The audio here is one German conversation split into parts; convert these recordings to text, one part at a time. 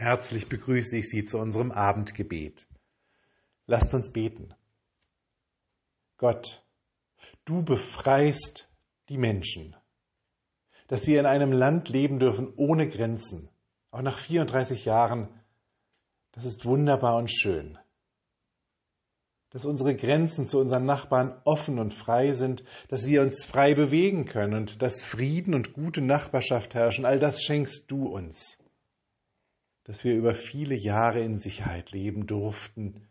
Herzlich begrüße ich Sie zu unserem Abendgebet. Lasst uns beten. Gott, du befreist die Menschen, dass wir in einem Land leben dürfen ohne Grenzen, auch nach 34 Jahren, das ist wunderbar und schön. Dass unsere Grenzen zu unseren Nachbarn offen und frei sind, dass wir uns frei bewegen können und dass Frieden und gute Nachbarschaft herrschen, all das schenkst du uns dass wir über viele Jahre in Sicherheit leben durften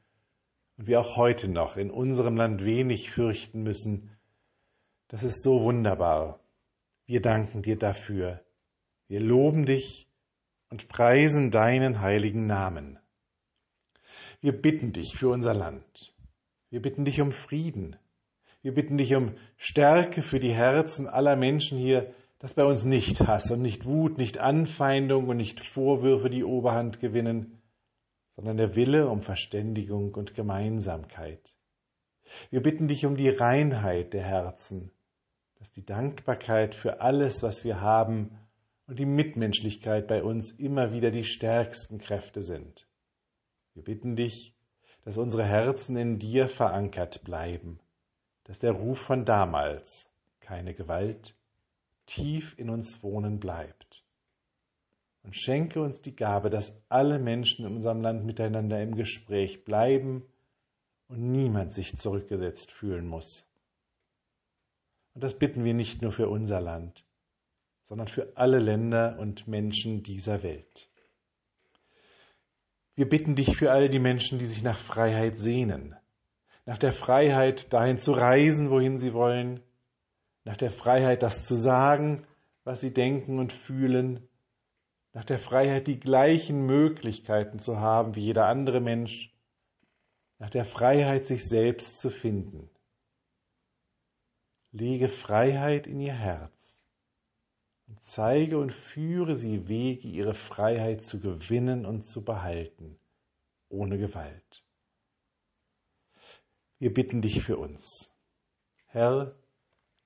und wir auch heute noch in unserem Land wenig fürchten müssen. Das ist so wunderbar. Wir danken dir dafür. Wir loben dich und preisen deinen heiligen Namen. Wir bitten dich für unser Land. Wir bitten dich um Frieden. Wir bitten dich um Stärke für die Herzen aller Menschen hier, dass bei uns nicht Hass und nicht Wut, nicht Anfeindung und nicht Vorwürfe die Oberhand gewinnen, sondern der Wille um Verständigung und Gemeinsamkeit. Wir bitten dich um die Reinheit der Herzen, dass die Dankbarkeit für alles, was wir haben, und die Mitmenschlichkeit bei uns immer wieder die stärksten Kräfte sind. Wir bitten dich, dass unsere Herzen in dir verankert bleiben, dass der Ruf von damals keine Gewalt, tief in uns wohnen bleibt. Und schenke uns die Gabe, dass alle Menschen in unserem Land miteinander im Gespräch bleiben und niemand sich zurückgesetzt fühlen muss. Und das bitten wir nicht nur für unser Land, sondern für alle Länder und Menschen dieser Welt. Wir bitten dich für all die Menschen, die sich nach Freiheit sehnen, nach der Freiheit, dahin zu reisen, wohin sie wollen, nach der Freiheit, das zu sagen, was sie denken und fühlen, nach der Freiheit, die gleichen Möglichkeiten zu haben wie jeder andere Mensch, nach der Freiheit, sich selbst zu finden. Lege Freiheit in ihr Herz und zeige und führe sie Wege, ihre Freiheit zu gewinnen und zu behalten, ohne Gewalt. Wir bitten dich für uns. Herr,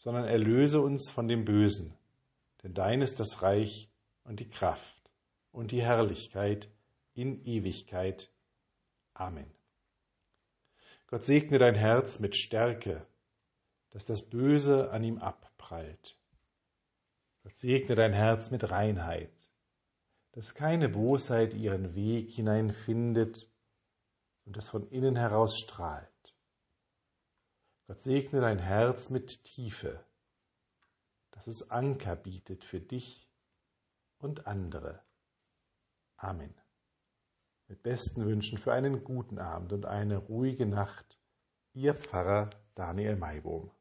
sondern erlöse uns von dem Bösen. Denn dein ist das Reich und die Kraft und die Herrlichkeit in Ewigkeit. Amen. Gott segne dein Herz mit Stärke, dass das Böse an ihm abprallt. Gott segne dein Herz mit Reinheit, dass keine Bosheit ihren Weg hineinfindet und das von innen heraus strahlt. Gott segne dein Herz mit Tiefe, dass es Anker bietet für dich und andere. Amen. Mit besten Wünschen für einen guten Abend und eine ruhige Nacht, Ihr Pfarrer Daniel Maibohm.